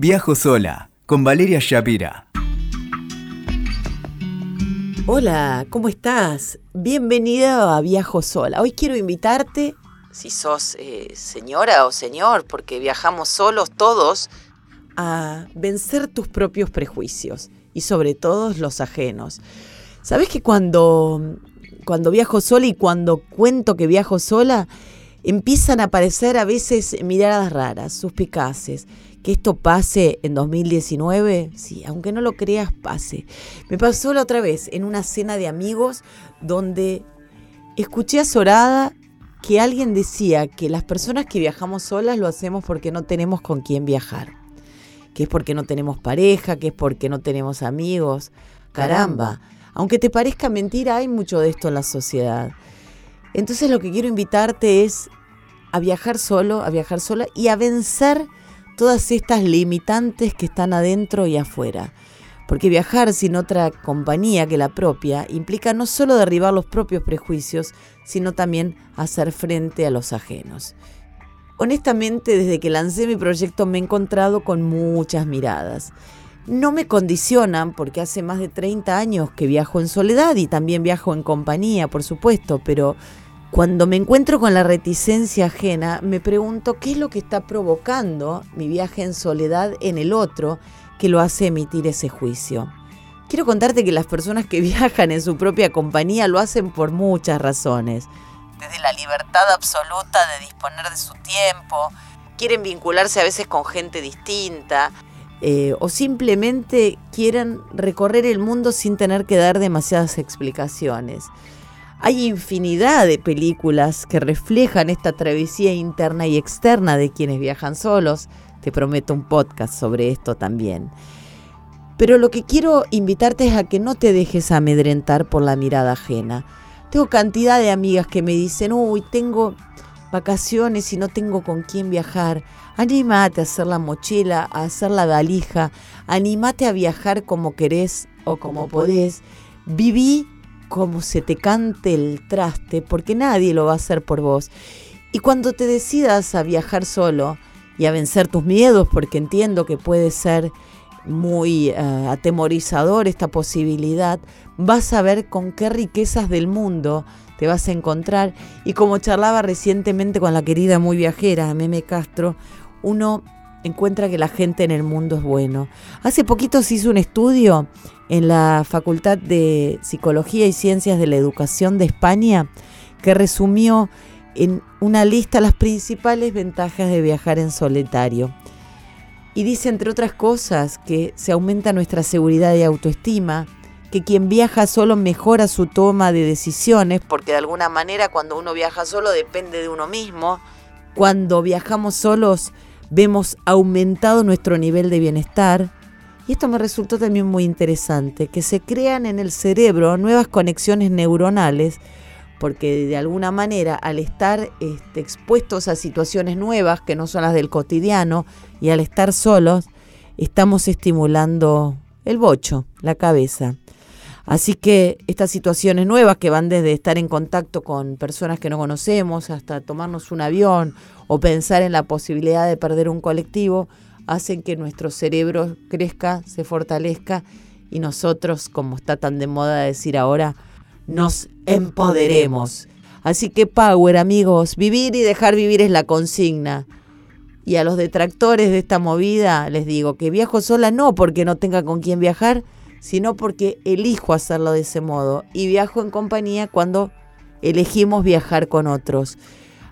Viajo sola con Valeria Shapira. Hola, ¿cómo estás? Bienvenida a Viajo sola. Hoy quiero invitarte, si sos eh, señora o señor, porque viajamos solos todos, a vencer tus propios prejuicios y sobre todo los ajenos. ¿Sabes que cuando, cuando viajo sola y cuando cuento que viajo sola, empiezan a aparecer a veces miradas raras, suspicaces? Que esto pase en 2019, sí, aunque no lo creas, pase. Me pasó la otra vez en una cena de amigos donde escuché azorada que alguien decía que las personas que viajamos solas lo hacemos porque no tenemos con quién viajar, que es porque no tenemos pareja, que es porque no tenemos amigos. Caramba, aunque te parezca mentira, hay mucho de esto en la sociedad. Entonces lo que quiero invitarte es a viajar solo, a viajar sola y a vencer todas estas limitantes que están adentro y afuera. Porque viajar sin otra compañía que la propia implica no solo derribar los propios prejuicios, sino también hacer frente a los ajenos. Honestamente, desde que lancé mi proyecto me he encontrado con muchas miradas. No me condicionan porque hace más de 30 años que viajo en soledad y también viajo en compañía, por supuesto, pero cuando me encuentro con la reticencia ajena, me pregunto qué es lo que está provocando mi viaje en soledad en el otro que lo hace emitir ese juicio. Quiero contarte que las personas que viajan en su propia compañía lo hacen por muchas razones. Desde la libertad absoluta de disponer de su tiempo, quieren vincularse a veces con gente distinta, eh, o simplemente quieren recorrer el mundo sin tener que dar demasiadas explicaciones. Hay infinidad de películas que reflejan esta travesía interna y externa de quienes viajan solos. Te prometo un podcast sobre esto también. Pero lo que quiero invitarte es a que no te dejes amedrentar por la mirada ajena. Tengo cantidad de amigas que me dicen, uy, tengo vacaciones y no tengo con quién viajar. Anímate a hacer la mochila, a hacer la valija, anímate a viajar como querés o como podés. Viví como se te cante el traste, porque nadie lo va a hacer por vos. Y cuando te decidas a viajar solo y a vencer tus miedos, porque entiendo que puede ser muy eh, atemorizador esta posibilidad, vas a ver con qué riquezas del mundo te vas a encontrar. Y como charlaba recientemente con la querida muy viajera, Meme Castro, uno encuentra que la gente en el mundo es bueno. Hace poquito se hizo un estudio en la Facultad de Psicología y Ciencias de la Educación de España que resumió en una lista las principales ventajas de viajar en solitario. Y dice, entre otras cosas, que se aumenta nuestra seguridad y autoestima, que quien viaja solo mejora su toma de decisiones, porque de alguna manera cuando uno viaja solo depende de uno mismo. Cuando viajamos solos vemos aumentado nuestro nivel de bienestar. Y esto me resultó también muy interesante, que se crean en el cerebro nuevas conexiones neuronales, porque de alguna manera al estar este, expuestos a situaciones nuevas que no son las del cotidiano y al estar solos, estamos estimulando el bocho, la cabeza. Así que estas situaciones nuevas que van desde estar en contacto con personas que no conocemos hasta tomarnos un avión o pensar en la posibilidad de perder un colectivo, hacen que nuestro cerebro crezca, se fortalezca y nosotros, como está tan de moda decir ahora, nos empoderemos. Así que power amigos, vivir y dejar vivir es la consigna. Y a los detractores de esta movida les digo que viajo sola no porque no tenga con quién viajar, sino porque elijo hacerlo de ese modo y viajo en compañía cuando elegimos viajar con otros.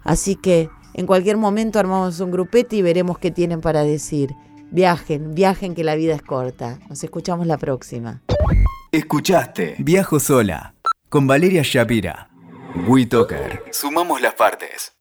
Así que en cualquier momento armamos un grupete y veremos qué tienen para decir. Viajen, viajen que la vida es corta. Nos escuchamos la próxima. Escuchaste Viajo sola con Valeria Shapira. WeToker. Sumamos las partes.